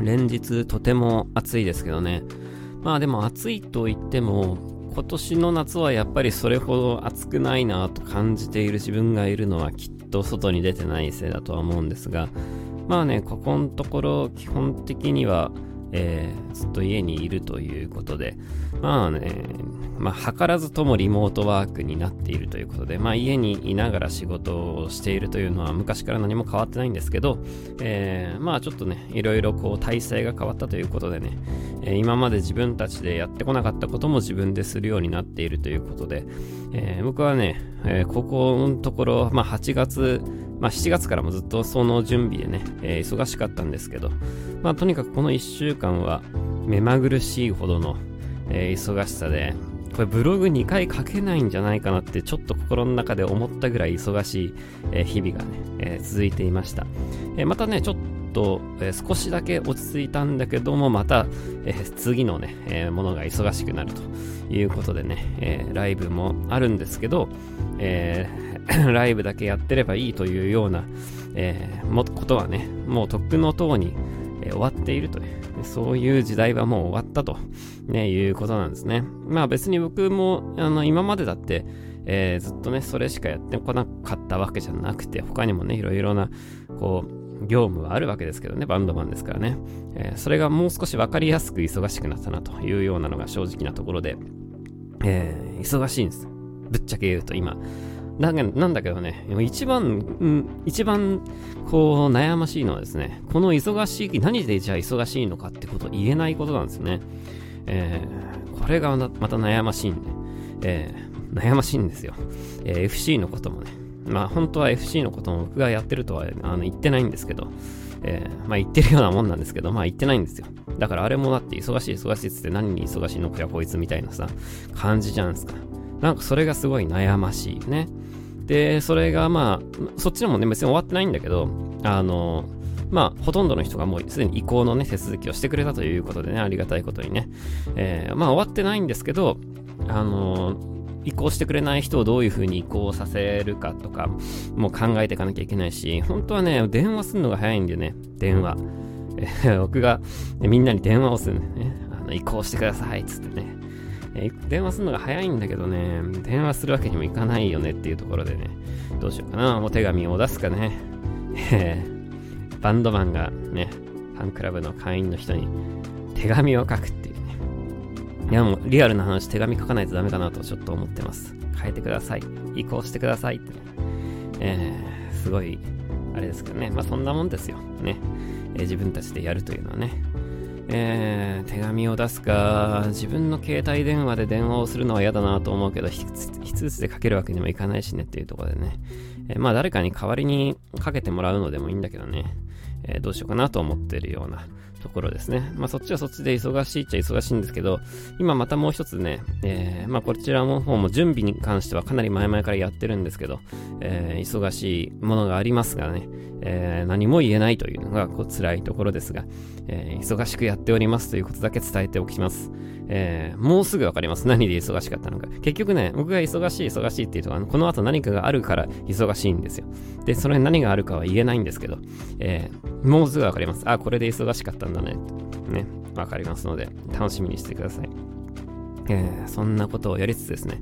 連日とても暑いですけどね。まあでも暑いと言っても、今年の夏はやっぱりそれほど暑くないなと感じている自分がいるのはきっと外に出てないせいだとは思うんですが、まあね、ここのところ基本的にはえー、ずっと家にいるということで、まあね、まあ、図らずともリモートワークになっているということで、まあ、家にいながら仕事をしているというのは昔から何も変わってないんですけど、えー、まあちょっとね、いろいろこう体制が変わったということでね、え、今まで自分たちでやってこなかったことも自分でするようになっているということで、えー、僕はね、えここのところ、まあ8月、まあ7月からもずっとその準備でね、え忙しかったんですけど、まあとにかくこの1週間は目まぐるしいほどの、え忙しさで、これブログ2回書けないんじゃないかなってちょっと心の中で思ったぐらい忙しい、日々がね、え続いていました。えまたね、ちょっと、え少しだけ落ち着いたんだけども、また、え次のね、えものが忙しくなるということでね、えライブもあるんですけど、え ライブだけやってればいいというような、えもことはね、もうとっくの塔に、え終わっているという、そういう時代はもう終わったと、ね、いうことなんですね。まあ別に僕もあの今までだって、え、ずっとね、それしかやってこなかったわけじゃなくて、他にもね、いろいろな、こう、業務はあるわけですけどね、バンドマンですからね。えー、それがもう少し分かりやすく忙しくなったなというようなのが正直なところで、えー、忙しいんです。ぶっちゃけ言うと今。だなんだけどね、一番、うん、一番、こう、悩ましいのはですね、この忙しい、何でじゃあ忙しいのかってことを言えないことなんですよね。えー、これがまた悩ましいんで、えー、悩ましいんですよ。えー、FC のこともね。まあ、本当は FC のことも僕がやってるとはあの言ってないんですけど、えー、まあ言ってるようなもんなんですけど、まあ言ってないんですよ。だからあれもだって忙しい忙しいっつって何に忙しいのかやこいつみたいなさ、感じじゃんすか。なんかそれがすごい悩ましいね。で、それがまあ、そっちのもね、別に終わってないんだけど、あの、まあ、ほとんどの人がもうすでに移行のね、手続きをしてくれたということでね、ありがたいことにね。えー、まあ、終わってないんですけど、あの移行してくれない人をどういう風に移行させるかとか、もう考えていかなきゃいけないし、本当はね、電話するのが早いんだよね、電話。僕がみんなに電話をするんだよね。あの移行してください、つってね。電話するのが早いんだけどね、電話するわけにもいかないよねっていうところでね、どうしようかな、お手紙を出すかね、バンドマンがね、ファンクラブの会員の人に手紙を書くっい。やもうリアルな話、手紙書かないとダメかなとちょっと思ってます。変えてください。移行してくださいってね。えー、すごい、あれですけどね。まあそんなもんですよ。ね。えー、自分たちでやるというのはね。えー、手紙を出すか、自分の携帯電話で電話をするのは嫌だなと思うけど、一つでかけるわけにもいかないしねっていうところでね。えー、まあ誰かに代わりにかけてもらうのでもいいんだけどね。えー、どうしようかなと思ってるようなところですね。まあそっちはそっちで忙しいっちゃ忙しいんですけど、今またもう一つね、えー、まあこちらの方も準備に関してはかなり前々からやってるんですけど、えー、忙しいものがありますがね、えー、何も言えないというのがこう辛いところですが、えー、忙しくやっておりますということだけ伝えておきます。えー、もうすぐわかります。何で忙しかったのか。結局ね、僕が忙しい忙しいっていうと、あのこの後何かがあるから忙しいんですよ。で、それ何があるかは言えないんですけど、えー、もうすぐわかります。あ、これで忙しかったんだね。ね、わかりますので、楽しみにしてください。えー、そんなことをやりつつですね、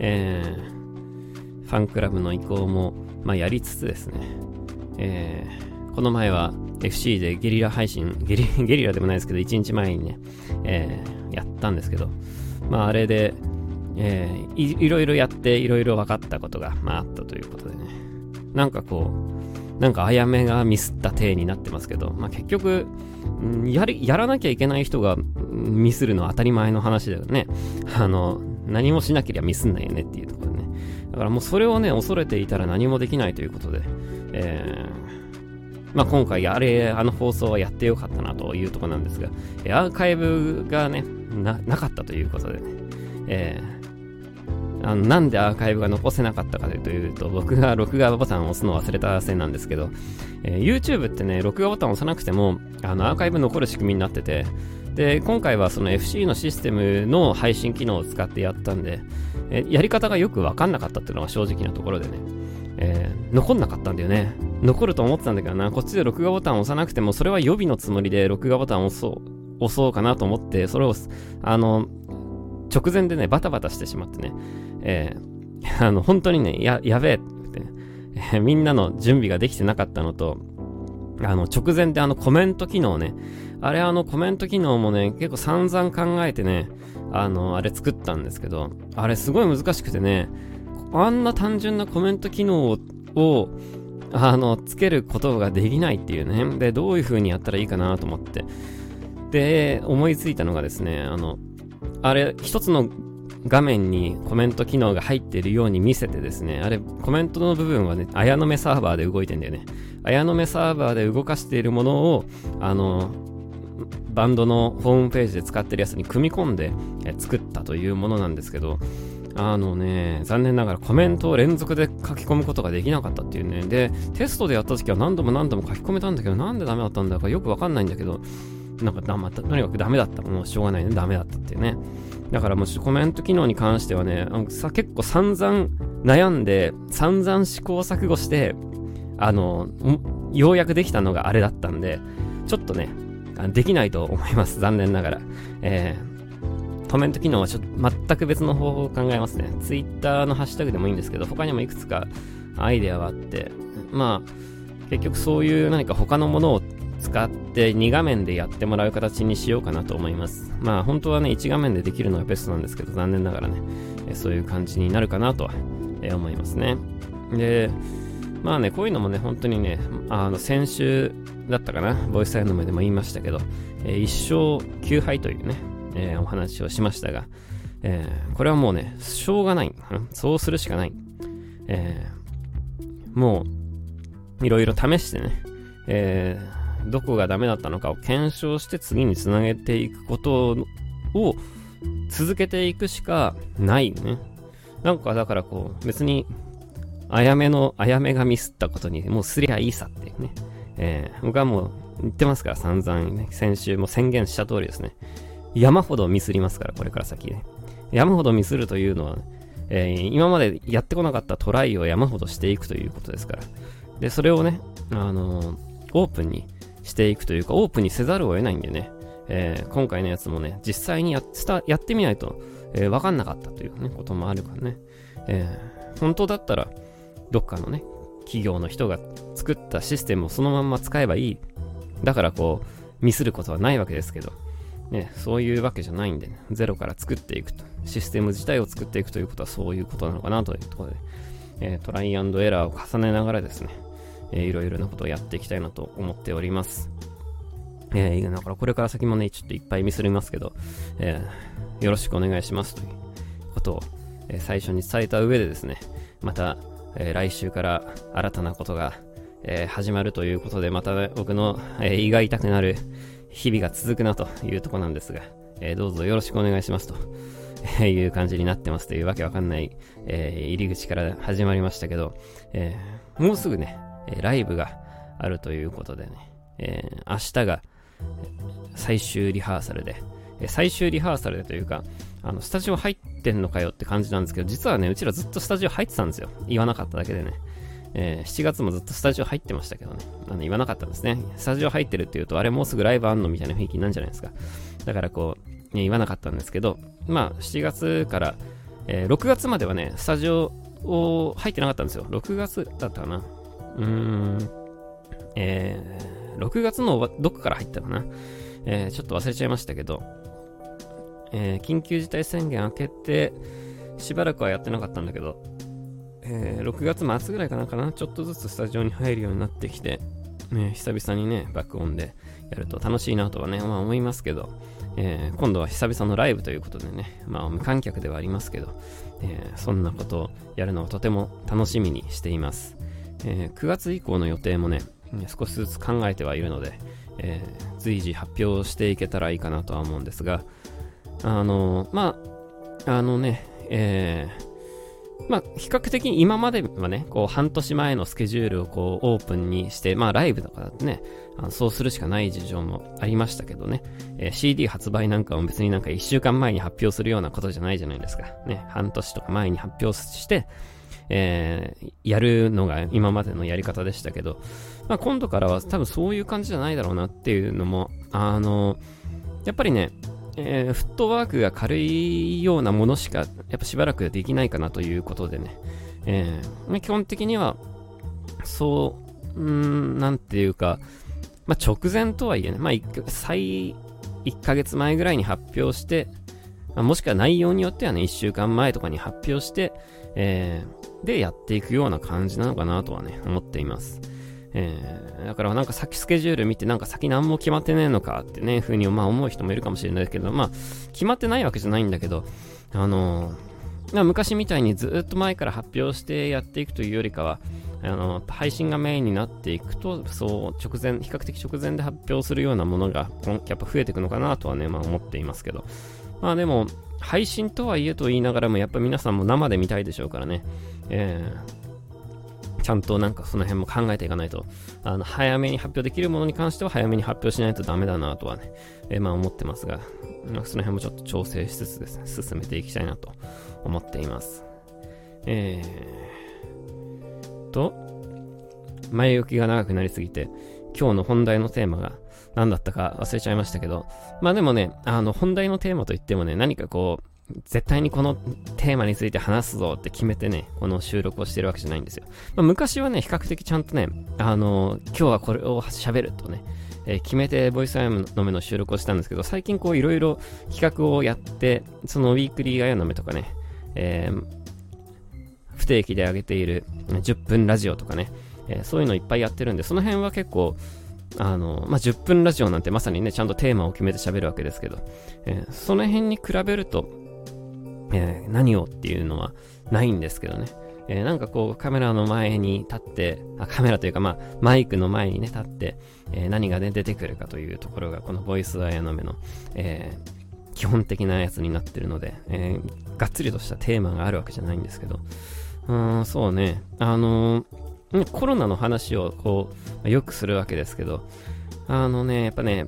えー、ファンクラブの移行も、まあ、やりつつですね、えー、この前は FC でゲリラ配信、ゲリゲリラでもないですけど、1日前にね、えー、やったんですけど、まああれで、えー、いいろいろやっていろいろ分かったことが、まあ、あったということでね。なんかこう、なんかあやめがミスった体になってますけど、まあ結局、やり、やらなきゃいけない人がミスるのは当たり前の話だよね。あの、何もしなければミスんないよねっていうところでね。だからもうそれをね、恐れていたら何もできないということで、えー、まあ、今回あれ、あの放送はやってよかったなというところなんですが、アーカイブがね、な、なかったということでね、えー、あのなんでアーカイブが残せなかったかというと、僕が録画ボタンを押すの忘れたせいなんですけど、えー、YouTube ってね、録画ボタンを押さなくても、あの、アーカイブ残る仕組みになってて、で、今回はその FC のシステムの配信機能を使ってやったんで、えやり方がよくわかんなかったっていうのが正直なところでね、えー、残んなかったんだよね。残ると思ってたんだけどな、こっちで録画ボタンを押さなくても、それは予備のつもりで録画ボタンを押そう、押そうかなと思って、それを、あの、直前でね、バタバタしてしまってね、えー、あの、本当にね、や、やべえって、えー、みんなの準備ができてなかったのと、あの、直前であのコメント機能ね、あれあのコメント機能もね、結構散々考えてね、あの、あれ作ったんですけど、あれすごい難しくてね、あんな単純なコメント機能を、あの、つけることができないっていうね。で、どういう風にやったらいいかなと思って。で、思いついたのがですね、あの、あれ、一つの画面にコメント機能が入っているように見せてですね、あれ、コメントの部分はね、綾の目サーバーで動いてんだよね。綾の目サーバーで動かしているものを、あの、バンドのホームページで使ってるやつに組み込んで作ったというものなんですけど、あのね、残念ながらコメントを連続で書き込むことができなかったっていうね。で、テストでやった時は何度も何度も書き込めたんだけど、なんでダメだったんだかよくわかんないんだけど、なんか、まとにかくダメだった。もうしょうがないね。ダメだったっていうね。だからもうコメント機能に関してはね、さ結構散々悩んで、散々試行錯誤して、あの、ようやくできたのがあれだったんで、ちょっとね、できないと思います。残念ながら。えーコメント機能はちょっと全く別の方法を考えますね。Twitter のハッシュタグでもいいんですけど、他にもいくつかアイデアはあって、まあ、結局そういう何か他のものを使って2画面でやってもらう形にしようかなと思います。まあ本当はね、1画面でできるのがベストなんですけど、残念ながらね、そういう感じになるかなとは、思いますね。で、まあね、こういうのもね、本当にね、あの、先週だったかな、ボイスサインの目でも言いましたけど、えー、一生9敗というね、えー、お話をしましたが、えー、これはもうね、しょうがない。そうするしかない。えー、もう、いろいろ試してね、えー、どこがダメだったのかを検証して次につなげていくことを続けていくしかないね。なんかだからこう、別に、あやめの、あやめがミスったことにもうすりゃいいさっていうね。えー、僕はもう言ってますから、散々ね、先週も宣言した通りですね。山ほどミスりますから、これから先ね。山ほどミスるというのは、えー、今までやってこなかったトライを山ほどしていくということですから。で、それをね、あのー、オープンにしていくというか、オープンにせざるを得ないんでね、えー、今回のやつもね、実際にやったやってみないと、えー、分かんなかったという、ね、こともあるからね。えー、本当だったら、どっかのね、企業の人が作ったシステムをそのまんま使えばいい。だからこう、ミスることはないわけですけど、ね、そういうわけじゃないんで、ね、ゼロから作っていくと、システム自体を作っていくということはそういうことなのかなというところで、えー、トライアンドエラーを重ねながらですね、えー、いろいろなことをやっていきたいなと思っております。えー、だからこれから先もね、ちょっといっぱいミスりますけど、えー、よろしくお願いしますということを、えー、最初に伝えた上でですね、また、え、来週から新たなことが、え、始まるということで、また、僕の、え、胃が痛くなる、日々が続くなというとこなんですが、えー、どうぞよろしくお願いしますという感じになってますというわけわかんない、え、入り口から始まりましたけど、え、もうすぐね、えライブがあるということでね、え明日が最終リハーサルで、え最終リハーサルでというか、あの、スタジオ入ってんのかよって感じなんですけど、実はね、うちらずっとスタジオ入ってたんですよ。言わなかっただけでね。えー、7月もずっとスタジオ入ってましたけどね。あの言わなかったんですね。スタジオ入ってるっていうと、あれもうすぐライブあんのみたいな雰囲気なんじゃないですか。だからこう、ね、言わなかったんですけど、まあ、7月から、えー、6月まではね、スタジオを入ってなかったんですよ。6月だったかな。うーん、えー、6月のどっかから入ったかな？えー、ちょっと忘れちゃいましたけど、えー、緊急事態宣言明けて、しばらくはやってなかったんだけど、えー、6月末ぐらいかなかな、ちょっとずつスタジオに入るようになってきて、ね、久々にね、爆音でやると楽しいなとはね、まあ思いますけど、えー、今度は久々のライブということでね、まあ無観客ではありますけど、えー、そんなことをやるのをとても楽しみにしています。えー、9月以降の予定もね、少しずつ考えてはいるので、え随時発表していけたらいいかなとは思うんですが、あのまあ、あのね、えー、まあ、比較的今まではね、こう、半年前のスケジュールをこう、オープンにして、まあ、ライブとかだとね、あのそうするしかない事情もありましたけどね、えー、CD 発売なんかも別になんか1週間前に発表するようなことじゃないじゃないですか。ね、半年とか前に発表して、えー、やるのが今までのやり方でしたけど、まあ、今度からは多分そういう感じじゃないだろうなっていうのも、あの、やっぱりね、えー、フットワークが軽いようなものしか、やっぱしばらくできないかなということでね、えー、基本的には、そう、うん、なんていうか、まあ、直前とはいえね、まあ、最、1ヶ月前ぐらいに発表して、まあ、もしくは内容によってはね、1週間前とかに発表して、えー、で、やっていくような感じなのかなとはね、思っています。えー、だからなんか先スケジュール見てなんか先何も決まってねえのかってね、ふうにまあ思う人もいるかもしれないけど、まあ、決まってないわけじゃないんだけど、あのー、昔みたいにずっと前から発表してやっていくというよりかは、あの配信がメインになっていくと、そう直前、比較的直前で発表するようなものがやっぱ増えていくのかなとはね、まあ思っていますけど。まあでも、配信とはいえと言いながらも、やっぱ皆さんも生で見たいでしょうからね。えー、ちゃんとなんかその辺も考えていかないと、あの、早めに発表できるものに関しては早めに発表しないとダメだなとはね、えー、まあ思ってますが、まあ、その辺もちょっと調整しつつですね、進めていきたいなと思っています。えーと、前置きが長くなりすぎて、今日の本題のテーマが何だったか忘れちゃいましたけど、まあでもね、あの、本題のテーマといってもね、何かこう、絶対にこのテーマについて話すぞって決めてね、この収録をしてるわけじゃないんですよ。まあ、昔はね、比較的ちゃんとね、あの、今日はこれを喋るとね、えー、決めてボイスアイムの目の収録をしたんですけど、最近こういろいろ企画をやって、そのウィークリーアヤの目とかね、えー、不定期で上げている10分ラジオとかね、え、そういうのいっぱいやってるんで、その辺は結構、あの、まあ、10分ラジオなんてまさにね、ちゃんとテーマを決めて喋るわけですけど、えー、その辺に比べると、えー、何をっていうのはないんですけどね。えー、なんかこうカメラの前に立って、あカメラというかまあマイクの前にね立って、えー、何がね出てくるかというところがこのボイスアヤの目の、えー、基本的なやつになってるので、えー、がっつりとしたテーマがあるわけじゃないんですけど、うん、そうね、あのーコロナの話をこう、よくするわけですけど、あのね、やっぱね、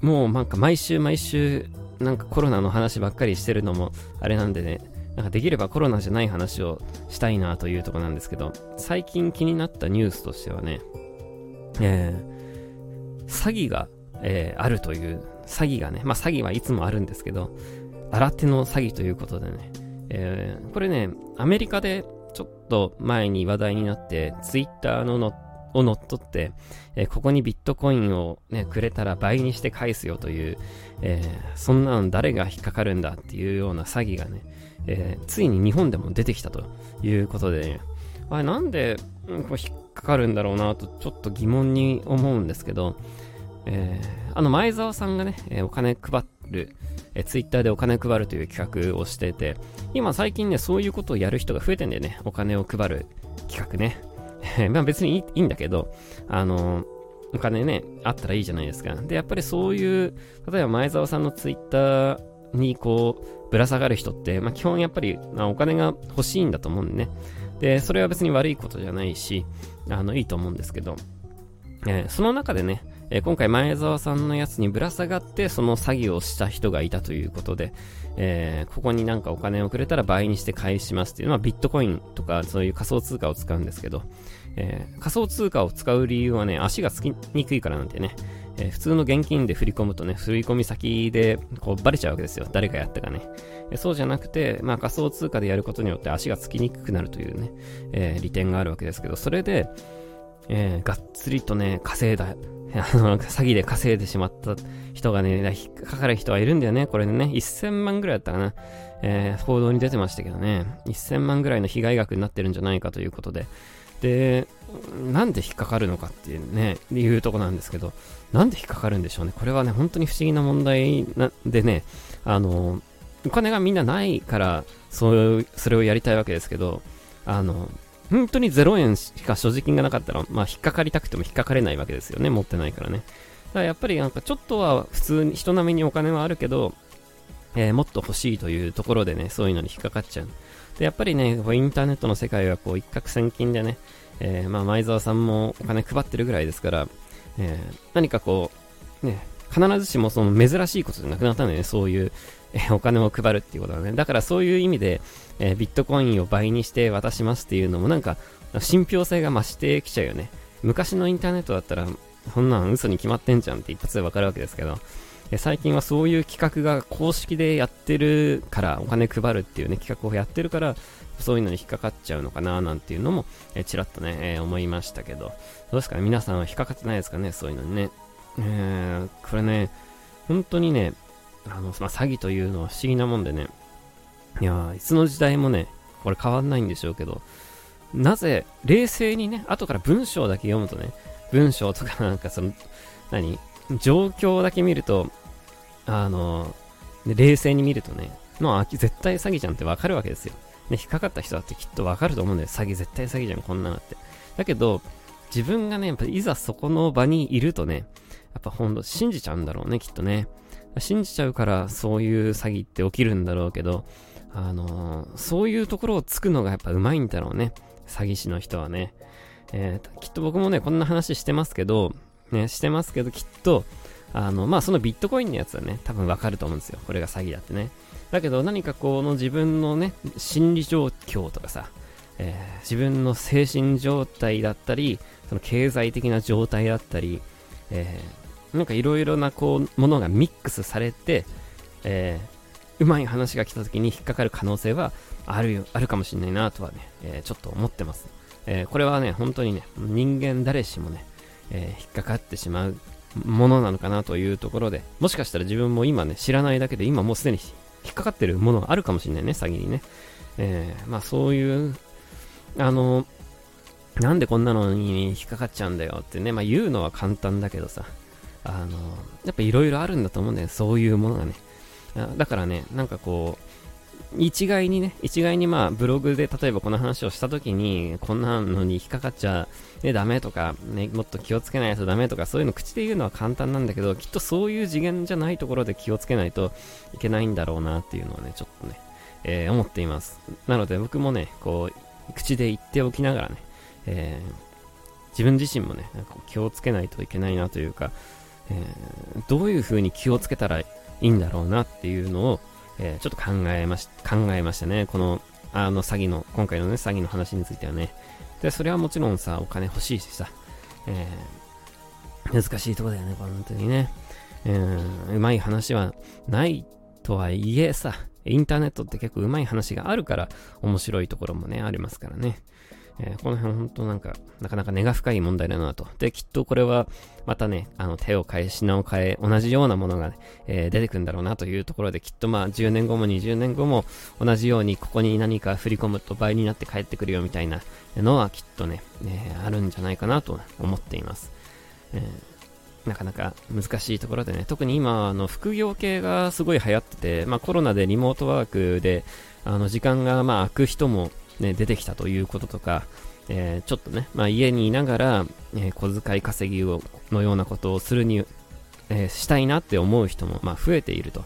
もうなんか毎週毎週、なんかコロナの話ばっかりしてるのもあれなんでね、なんかできればコロナじゃない話をしたいなというとこなんですけど、最近気になったニュースとしてはね、えー、詐欺が、えー、あるという、詐欺がね、まあ詐欺はいつもあるんですけど、新手の詐欺ということでね、えー、これね、アメリカでちょっと前に話題になって、ツイッターののを乗っ取って、えー、ここにビットコインをね、くれたら倍にして返すよという、えー、そんなの誰が引っかかるんだっていうような詐欺がね、えー、ついに日本でも出てきたということで、ね、あれなんで、うん、こう引っかかるんだろうなとちょっと疑問に思うんですけど、え、あの前澤さんがね、え、お金配ってる、えー、ツイッターでお金配るという企画をしてて、今最近ね、そういうことをやる人が増えてんだよね。お金を配る企画ね。まあ別にいいんだけど、あの、お金ね、あったらいいじゃないですか。で、やっぱりそういう、例えば前澤さんのツイッターにこう、ぶら下がる人って、まあ基本やっぱり、まあ、お金が欲しいんだと思うんでね。で、それは別に悪いことじゃないし、あの、いいと思うんですけど、えー、その中でね、えー、今回前澤さんのやつにぶら下がってその詐欺をした人がいたということで、えー、ここになんかお金をくれたら倍にして返しますっていうのはビットコインとかそういう仮想通貨を使うんですけど、えー、仮想通貨を使う理由はね、足がつきにくいからなんてね、えー、普通の現金で振り込むとね、振り込み先でこうバレちゃうわけですよ。誰がやったかね。えそうじゃなくて、まあ仮想通貨でやることによって足がつきにくくなるというね、え利点があるわけですけど、それで、えがっつりとね、稼いだ あの、詐欺で稼いでしまった人がね、引っかかる人はいるんだよね。これでね、1000万ぐらいだったかな。えー、報道に出てましたけどね、1000万ぐらいの被害額になってるんじゃないかということで。で、なんで引っかかるのかっていうね、いうとこなんですけど、なんで引っかかるんでしょうね。これはね、本当に不思議な問題なでね、あの、お金がみんなないから、そう、それをやりたいわけですけど、あの、本当に0円しか所持金がなかったら、まあ、引っかかりたくても引っかかれないわけですよね。持ってないからね。だからやっぱりなんかちょっとは普通に人並みにお金はあるけど、えー、もっと欲しいというところでね、そういうのに引っかかっちゃう。で、やっぱりね、インターネットの世界はこう一攫千金でね、えー、まあ前澤さんもお金配ってるぐらいですから、えー、何かこう、ね、必ずしもその珍しいことじゃなくなったんだよね、そういう、えお金を配るっていうことだね。だからそういう意味で、えビットコインを倍にして渡しますっていうのもなんか、信憑性が増してきちゃうよね。昔のインターネットだったら、そんなん嘘に決まってんじゃんって一発でわかるわけですけど、え最近はそういう企画が公式でやってるから、お金配るっていうね、企画をやってるから、そういうのに引っかかっちゃうのかななんていうのも、えちらっとね、えー、思いましたけど、どうですかね？皆さんは引っかかってないですかね？そういうのにね。えー、これね、本当にね、あの、まあ、詐欺というのは不思議なもんでね、いやいつの時代もね、これ変わんないんでしょうけど、なぜ、冷静にね、後から文章だけ読むとね、文章とかなんかその、何？状況だけ見ると、あの、冷静に見るとね、まあ、絶対詐欺じゃんってわかるわけですよ。ね、引っかかった人だってきっとわかると思うんだよ。詐欺、絶対詐欺じゃん、こんなのって。だけど、自分がね、やっぱいざそこの場にいるとね、やっぱほんと信じちゃうんだろうね、きっとね。信じちゃうからそういう詐欺って起きるんだろうけど、あのー、そういうところをつくのがやっぱうまいんだろうね。詐欺師の人はね。えー、きっと僕もね、こんな話してますけど、ね、してますけど、きっと、あの、まあ、そのビットコインのやつはね、多分わかると思うんですよ。これが詐欺だってね。だけど何かこの自分のね、心理状況とかさ、えー、自分の精神状態だったり、その経済的な状態だったり、えー、なんかいろいろなこう、ものがミックスされて、え、うまい話が来た時に引っかかる可能性はあるよ、あるかもしれないなとはね、えー、ちょっと思ってます。えー、これはね、本当にね、人間誰しもね、えー、引っかかってしまうものなのかなというところで、もしかしたら自分も今ね、知らないだけで今もうすでに引っかかってるものがあるかもしれないね、詐欺にね。え、まあそういう、あの、なんでこんなのに引っかかっちゃうんだよってね、まあ言うのは簡単だけどさ、あの、やっぱいろいろあるんだと思うんだよ、そういうものがね。だからね、なんかこう、一概にね、一概にまあブログで例えばこの話をした時に、こんなのに引っかかっちゃ、ね、ダメとか、ね、もっと気をつけないとダメとか、そういうの口で言うのは簡単なんだけど、きっとそういう次元じゃないところで気をつけないといけないんだろうなっていうのはね、ちょっとね、えー、思っています。なので僕もね、こう、口で言っておきながらね、えー、自分自身もね、なんか気をつけないといけないなというか、えー、どういう風に気をつけたらいいんだろうなっていうのを、えー、ちょっと考えまし、考えましたね。この、あの詐欺の、今回のね、詐欺の話についてはね。で、それはもちろんさ、お金欲しいしさ、えー、難しいとこだよね、本当にね。うん、うまい話はないとはいえさ、インターネットって結構うまい話があるから面白いところもね、ありますからね。えー、この辺本当なんか、なかなか根が深い問題だなと。で、きっとこれは、またね、あの、手を変え、品を変え、同じようなものがね、えー、出てくるんだろうなというところで、きっとまあ、10年後も20年後も、同じように、ここに何か振り込むと倍になって帰ってくるよみたいなのは、きっとね、えー、あるんじゃないかなと思っています。えなかなか難しいところでね、特に今、あの、副業系がすごい流行ってて、まあコロナでリモートワークで、あの、時間がまあ空く人もね、出てきたということとか、えー、ちょっとね、まあ、家にいながら、えー、小遣い稼ぎをのようなことをするに、えー、したいなって思う人も、まあ、増えていると。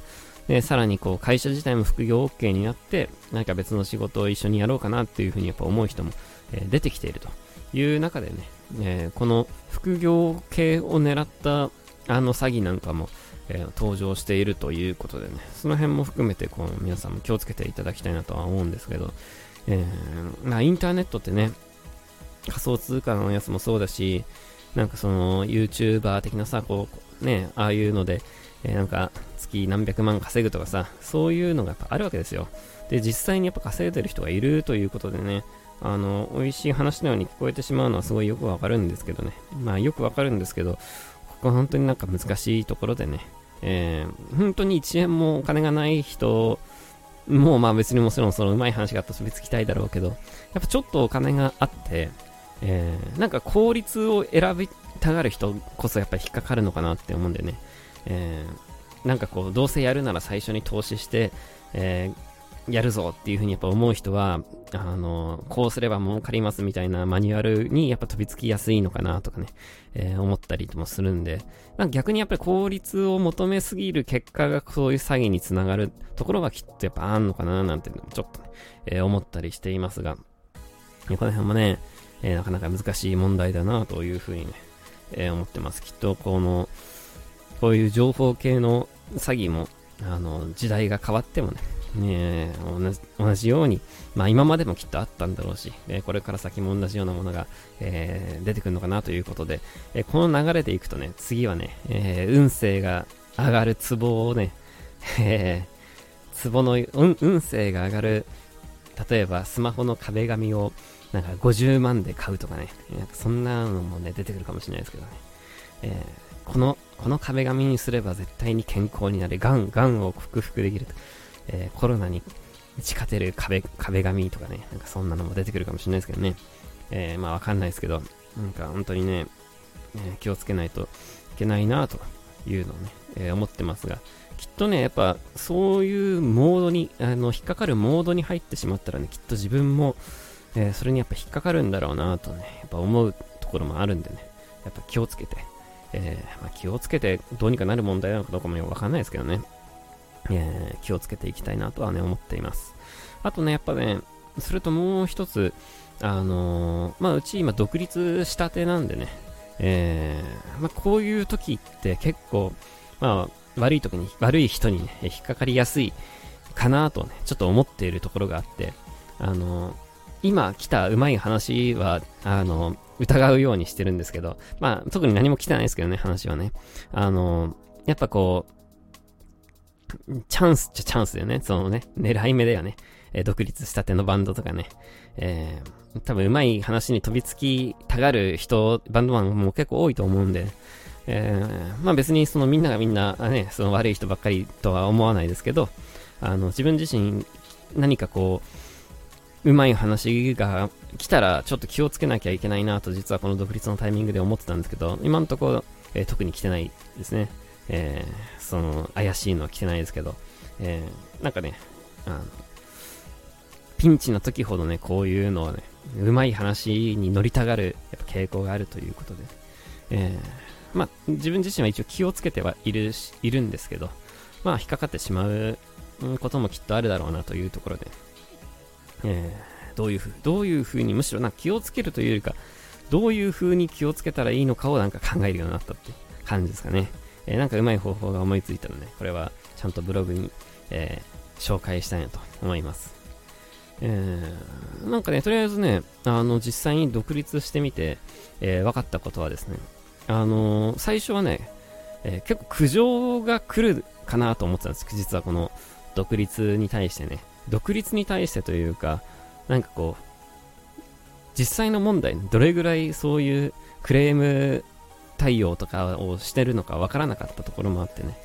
で、さらにこう、会社自体も副業 OK になって、何か別の仕事を一緒にやろうかなっていうふうにやっぱ思う人も、え出てきているという中でね、えこの副業系を狙ったあの詐欺なんかも、え登場しているということでね、その辺も含めてこう皆さんも気をつけていただきたいなとは思うんですけど、えー、まあ、インターネットってね、仮想通貨のやつもそうだし、なんかその YouTuber 的なさ、こう、ね、ああいうので、えー、なんか月何百万稼ぐとかさ、そういうのがやっぱあるわけですよ。で、実際にやっぱ稼いでる人がいるということでね、あの、美味しい話のように聞こえてしまうのはすごいよくわかるんですけどね。まあよくわかるんですけど、ここは本当になんか難しいところでね、えー、本当に1円もお金がない人もうまあ別にもちろんそのうまい話があったら別きたいだろうけど、やっぱちょっとお金があって、えー、なんか効率を選びたがる人こそやっぱ引っかかるのかなって思うんだよね。えー、なんかこう、どうせやるなら最初に投資して、えー、やるぞっていうふうにやっぱ思う人は、あの、こうすれば儲かりますみたいなマニュアルにやっぱ飛びつきやすいのかなとかね、えー、思ったりもするんで、まあ、逆にやっぱり効率を求めすぎる結果がそういう詐欺につながるところがきっとやっぱあんのかななんてちょっとね、えー、思ったりしていますが、この辺もね、えー、なかなか難しい問題だなというふうにね、え思ってます。きっとこの、こういう情報系の詐欺も、あの、時代が変わってもね、ね同じ同じように、まあ今までもきっとあったんだろうし、えー、これから先も同じようなものが、えー、出てくるのかなということで、えー、この流れでいくとね、次はね、え運勢が上がるツボをね、えツボの、運勢が上がる、例えばスマホの壁紙をなんか50万で買うとかね、なんかそんなのもね、出てくるかもしれないですけどね。えこの、この壁紙にすれば絶対に健康になる。がん、がんを克服できると。えー、コロナに打ち勝てる壁、壁紙とかね、なんかそんなのも出てくるかもしれないですけどね。えー、まあわかんないですけど、なんか本当にね、え、気をつけないといけないなというのをね、え、思ってますが、きっとね、やっぱそういうモードに、あの、引っかかるモードに入ってしまったらね、きっと自分も、え、それにやっぱ引っかかるんだろうなとね、やっぱ思うところもあるんでね、やっぱ気をつけて、えー、まあ、気をつけてどうにかなる問題なのかどうかもわかんないですけどね、えー、気をつけていきたいなとはね、思っています。あとね、やっぱね、それともう一つ、あのー、まあ、うち今独立したてなんでね、えー、まあ、こういう時って結構、まあ、悪い時に、悪い人にね、引っかかりやすいかなとね、ちょっと思っているところがあって、あのー、今来たうまい話は、あの、疑うようにしてるんですけど、まあ、特に何も来てないですけどね、話はね。あのやっぱこう、チャンスっちゃチャンスだよね。そのね、狙い目だよね。えー、独立したてのバンドとかね。えー、多分上手い話に飛びつきたがる人、バンドマンも結構多いと思うんで、えー、まあ別にそのみんながみんな、ね、その悪い人ばっかりとは思わないですけど、あの、自分自身何かこう、うまい話が来たらちょっと気をつけなきゃいけないなと実はこの独立のタイミングで思ってたんですけど、今のところ、えー、特に来てないですね。えー、その、怪しいのは来てないですけど、えー、なんかね、あの、ピンチの時ほどね、こういうのはね、うまい話に乗りたがる、やっぱ傾向があるということで、えー、まあ、自分自身は一応気をつけてはいるし、いるんですけど、まあ、引っかかってしまうこともきっとあるだろうなというところで、えー、どういうふう、どういうふうに、むしろな気をつけるというよりか、どういうふうに気をつけたらいいのかをなんか考えるようになったって感じですかね。えー、なんかうまい方法が思いついたので、これはちゃんとブログに、えー、紹介したいなと思います。えー、なんかね、とりあえずね、あの、実際に独立してみて、えー、分かったことはですね、あのー、最初はね、え結構苦情が来るかなと思ってたんです。実はこの独立に対してね。独立に対してというか、なんかこう、実際の問題、どれぐらいそういうクレーム対応とかをしてるのかわからなかったところもあってね、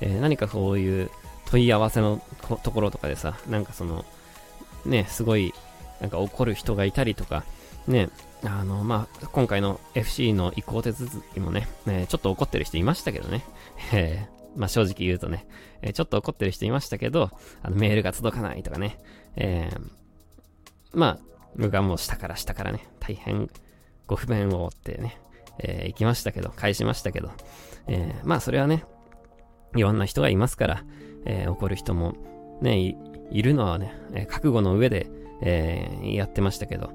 えー、何かそういう問い合わせのところとかでさ、なんかその、ね、すごい、なんか怒る人がいたりとか、ね、あの、まあ、今回の FC の移行手続きもね、ねちょっと怒ってる人いましたけどね、えー、まあ、正直言うとね、えー、ちょっと怒ってる人いましたけど、あのメールが届かないとかね、えー、まあ、僕はもう下から下からね、大変ご不便を負ってね、えー、行きましたけど、返しましたけど、えー、まあそれはね、いろんな人がいますから、えー、怒る人もね、いいるのはね、え覚悟の上で、えやってましたけど、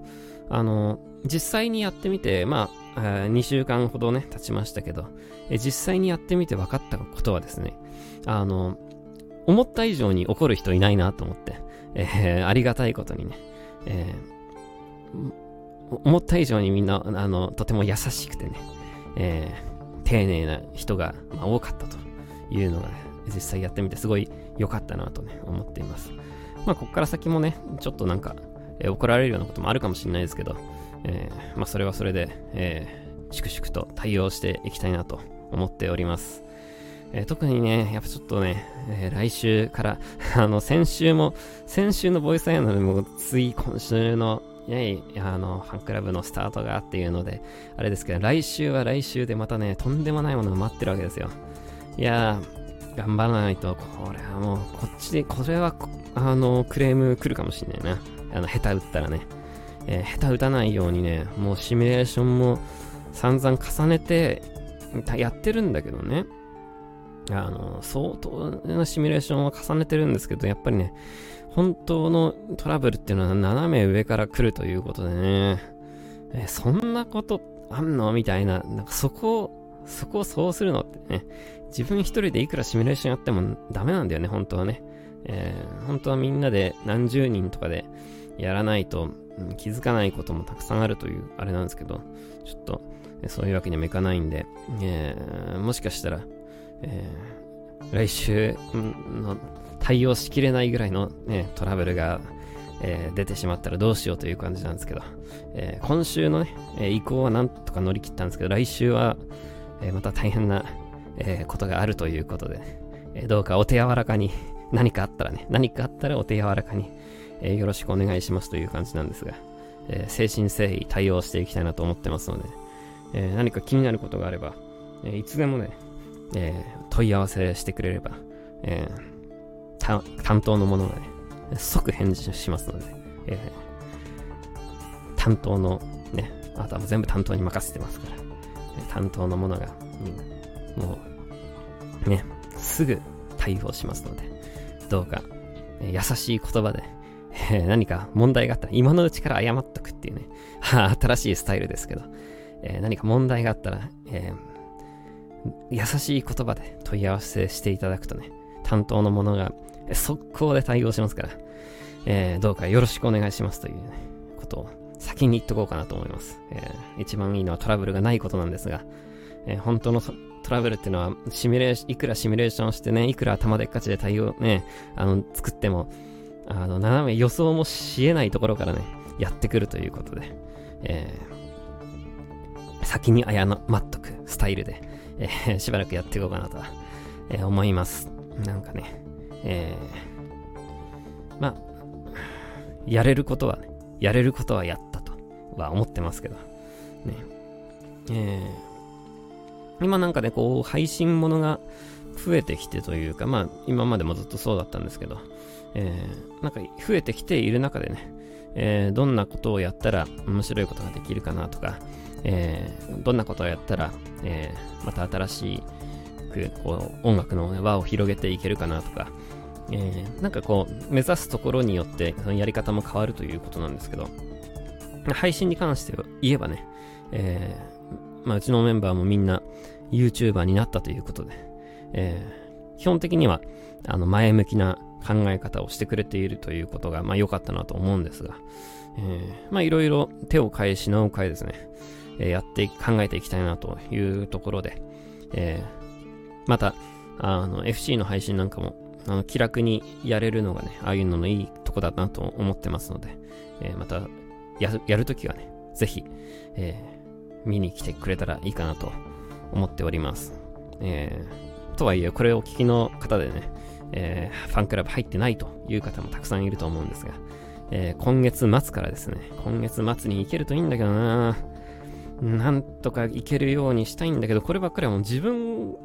あの実際にやってみて、まあ、2週間ほどね、経ちましたけど、え実際にやってみて分かったことはですね、あの、思った以上に怒る人いないなと思って、えー、ありがたいことにね、えー思った以上にみんな、あの、とても優しくてね、えー、丁寧な人が、まあ、多かったというのが、実際やってみてすごい良かったなとね、思っています。まあ、こっから先もね、ちょっとなんか、えー、怒られるようなこともあるかもしれないですけど、えー、まあ、それはそれで、えー、粛々と対応していきたいなと思っております。えー、特にね、やっぱちょっとね、えー、来週から、あの、先週も、先週のボイスアイアンでも、つい今週のね、あの、ファンクラブのスタートがっていうので、あれですけど、来週は来週でまたね、とんでもないものが待ってるわけですよ。いやー、頑張らないと、これはもう、こっちで、これは、あの、クレーム来るかもしれないな。あの、下手打ったらね。えー、下手打たないようにね、もうシミュレーションも散々重ねて、やってるんだけどね。あの、相当なシミュレーションを重ねてるんですけど、やっぱりね、本当のトラブルっていうのは斜め上から来るということでね、えそんなことあんのみたいな、なんかそこを、そこをそうするのってね、自分一人でいくらシミュレーションやってもダメなんだよね、本当はね。えー、本当はみんなで何十人とかでやらないと、うん、気づかないこともたくさんあるというあれなんですけど、ちょっと、そういうわけにもいかないんで、えー、もしかしたら、えー、来週の対応しきれないぐらいの、ね、トラブルが、えー、出てしまったらどうしようという感じなんですけど、えー、今週のね、え移行はなんとか乗り切ったんですけど、来週は、えまた大変な、えことがあるということで、えどうかお手柔らかに、何かあったらね、何かあったらお手柔らかに、えよろしくお願いしますという感じなんですが、え誠心誠意対応していきたいなと思ってますので、え何か気になることがあれば、えいつでもね、え問い合わせしてくれれば、え担当の者がね、即返事しますので、えー、担当のね、あとは全部担当に任せてますから、担当の者が、うん、もう、ね、すぐ対応しますので、どうか、えー、優しい言葉で、えー、何か問題があったら今のうちから謝っとくっていうね、新しいスタイルですけど、え、何か問題があったら、え優しい言葉で問い合わせしていただくとね、担当の者が速攻で対応しますから、えー、どうかよろしくお願いしますという、ことを先に言っとこうかなと思います。えー、一番いいのはトラブルがないことなんですが、えー、本当のトラブルっていうのは、シミュレーション、いくらシミュレーションしてね、いくら頭でっかちで対応ね、あの、作っても、あの、斜め予想もしえないところからね、やってくるということで、えー、先に謝っとくスタイルで、えー、しばらくやっていこうかなと、えー、思います。なんかね、えー、まあ、やれることはね、やれることはやったとは思ってますけど、ね。えー、今なんかね、こう、配信ものが増えてきてというか、まあ、今までもずっとそうだったんですけど、えー、なんか増えてきている中でね、えー、どんなことをやったら面白いことができるかなとか、えー、どんなことをやったら、え、また新しいくこう音楽の輪を広げていけるかなとか、えー、なんかこう、目指すところによって、そのやり方も変わるということなんですけど、配信に関して言えばね、えー、まあ、うちのメンバーもみんな YouTuber になったということで、えー、基本的には、あの、前向きな考え方をしてくれているということが、まあ、良かったなと思うんですが、えー、まあ、いろいろ手を変え、品を変えですね、えー、やって考えていきたいなというところで、えー、また、あの、FC の配信なんかもあの気楽にやれるのがね、ああいうののいいとこだなと思ってますので、えー、またややるときはね、ぜひ、えー、見に来てくれたらいいかなと思っております。えー、とはいえ、これをお聞きの方でね、えー、ファンクラブ入ってないという方もたくさんいると思うんですが、えー、今月末からですね、今月末に行けるといいんだけどななんとか行けるようにしたいんだけど、こればっかりはもう自分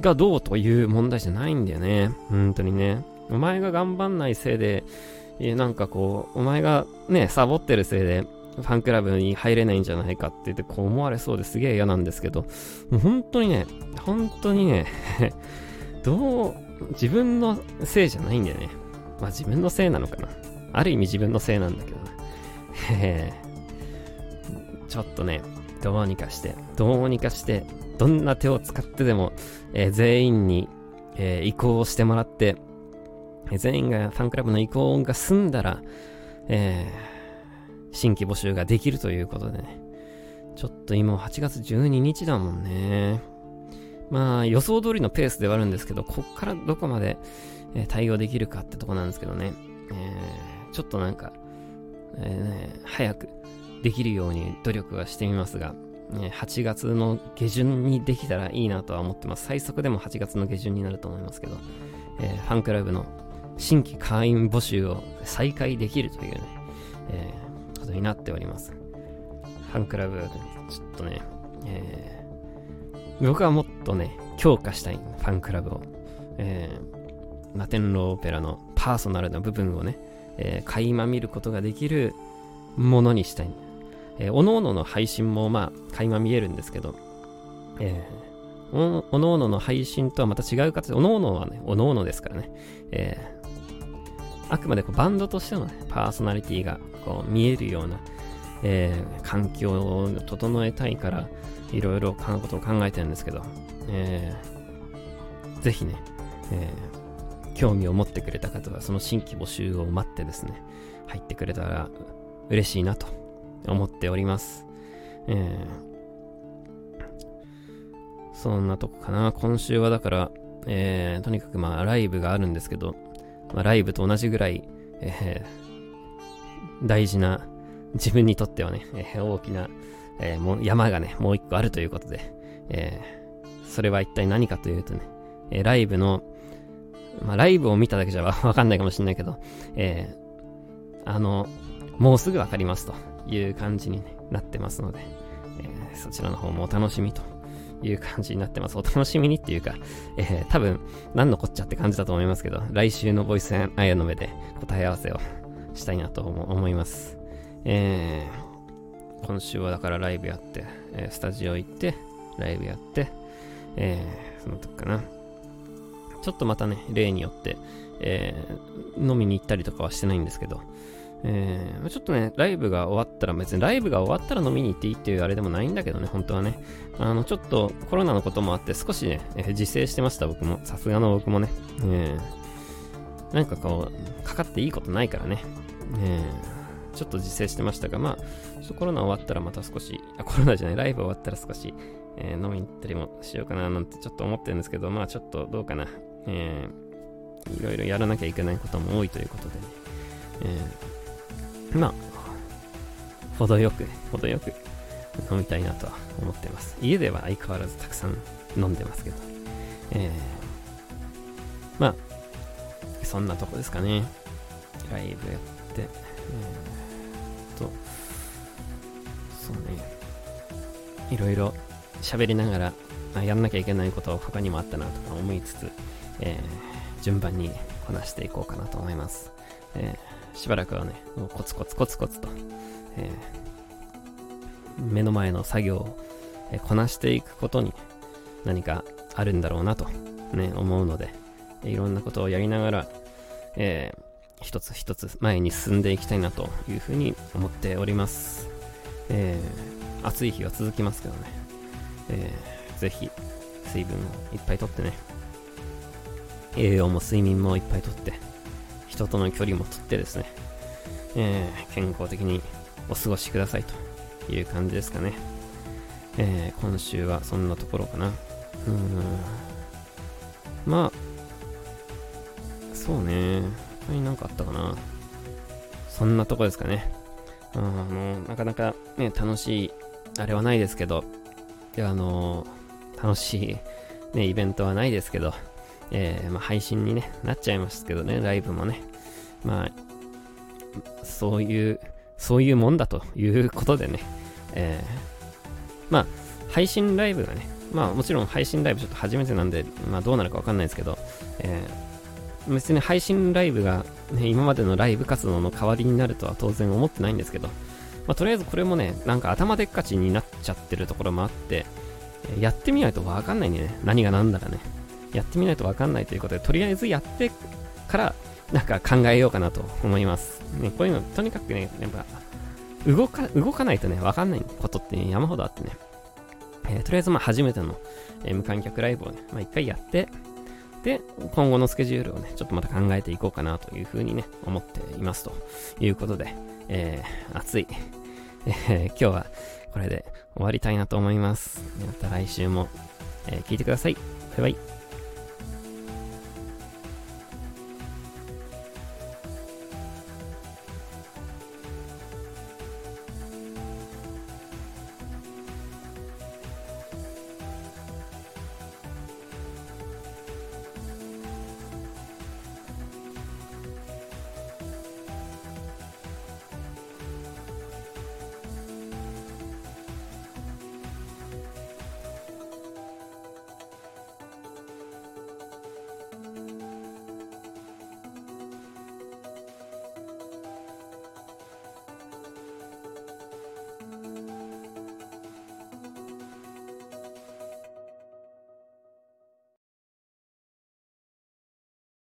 がどうという問題じゃないんだよね。本当にね。お前が頑張んないせいで、なんかこう、お前がね、サボってるせいで、ファンクラブに入れないんじゃないかって言ってこう思われそうですげえ嫌なんですけど、もう本当にね、本当にね どう、自分のせいじゃないんだよね。まあ自分のせいなのかな。ある意味自分のせいなんだけどね。ちょっとね、どうにかして、どうにかして、どんな手を使ってでも、えー、全員に、えー、移行をしてもらって、えー、全員がファンクラブの移行が済んだら、え、新規募集ができるということでね。ちょっと今8月12日だもんね。まあ予想通りのペースではあるんですけど、こっからどこまで、え、対応できるかってとこなんですけどね。え、ちょっとなんか、えー、早くできるように努力はしてみますが、8月の下旬にできたらいいなとは思ってます。最速でも8月の下旬になると思いますけど、えー、ファンクラブの新規会員募集を再開できるというね、えー、ことになっております。ファンクラブ、ちょっとね、えー、僕はもっとね、強化したい、ファンクラブを。えー、ラテンローオペラのパーソナルな部分をね、えー、垣間見ることができるものにしたい。えー、おのおのの配信もまあ、垣間見えるんですけど、えー、おのおのの配信とはまた違う形で、おのおのはね、おのおのですからね、えー、あくまでこうバンドとしての、ね、パーソナリティがこう見えるような、えー、環境を整えたいから、いろいろことを考えてるんですけど、えー、ぜひね、えー、興味を持ってくれた方はその新規募集を待ってですね、入ってくれたら嬉しいなと思っております。えー、そんなとこかな。今週はだから、えー、とにかくまあライブがあるんですけど、まあ、ライブと同じぐらい、えー、大事な自分にとってはね、えー、大きな、えー、も山がね、もう一個あるということで、えー、それは一体何かというとね、えー、ライブの、まあ、ライブを見ただけじゃわかんないかもしれないけど、えー、あの、もうすぐわかりますという感じに、なってますので、えー、そちらの方もお楽しみという感じになってます。お楽しみにっていうか、えー、多分、何のこっちゃって感じだと思いますけど、来週のボイスアイアの目で答え合わせをしたいなと思います。えー、今週はだからライブやって、え、スタジオ行って、ライブやって、えー、その時かな。ちょっとまたね、例によって、えー、飲みに行ったりとかはしてないんですけど、えー、ちょっとね、ライブが終わったら、別にライブが終わったら飲みに行っていいっていうあれでもないんだけどね、本当はね。あの、ちょっとコロナのこともあって少しね、えー、自制してました、僕も。さすがの僕もね。えー、なんかこう、かかっていいことないからね。えーちょっと自制してましたが、まあ、ちょっとコロナ終わったらまた少し、あ、コロナじゃない、ライブ終わったら少し、えー、飲みに行ったりもしようかななんてちょっと思ってるんですけど、まあちょっとどうかな。えー、いろいろやらなきゃいけないことも多いということでね。えー、まあ、程よく、程よく飲みたいなとは思ってます。家では相変わらずたくさん飲んでますけど。えー、まあ、そんなとこですかね。ライブやって、えーと、そうね、いろいろ喋りながら、あ、やんなきゃいけないこと他にもあったなとか思いつつ、えー、順番にこなしていこうかなと思います。えー、しばらくはね、もうコツコツコツコツと、えー、目の前の作業を、こなしていくことに何かあるんだろうなと、ね、思うので、いろんなことをやりながら、えー、一つ一つ前に進んでいきたいなというふうに思っております。えー、暑い日は続きますけどね、えー、ぜひ水分をいっぱいとってね、栄養も睡眠もいっぱいとって、人との距離もとってですね、えー、健康的にお過ごしくださいという感じですかね。えー、今週はそんなところかな。うん。まあ、そうね。他になんかあったかな。そんなとこですかね。あの、なかなかね、楽しい、あれはないですけど、であの楽しい、ね、イベントはないですけど、えー、まあ、配信に、ね、なっちゃいますけどね、ライブもね。まあ、そういう、そういうもんだということでね、えー、まあ、配信ライブがね、まあもちろん配信ライブちょっと初めてなんで、まあどうなるかわかんないですけど、えー別に配信ライブが、ね、今までのライブ活動の代わりになるとは当然思ってないんですけど、まあ、とりあえずこれもね、なんか頭でっかちになっちゃってるところもあって、やってみないとわかんないんでね。何が何だかね。やってみないとわかんないということで、とりあえずやってから、なんか考えようかなと思います。ね、こういうの、とにかくね、やっぱ、動か、動かないとね、わかんないことって、ね、山ほどあってね。えー、とりあえずまあ初めての、えー、無観客ライブをね、まあ一回やって、で、今後のスケジュールをね、ちょっとまた考えていこうかなというふうにね、思っていますということで、えー、暑い、えー、今日はこれで終わりたいなと思います。また来週も、えー、聞いてください。バイバイ。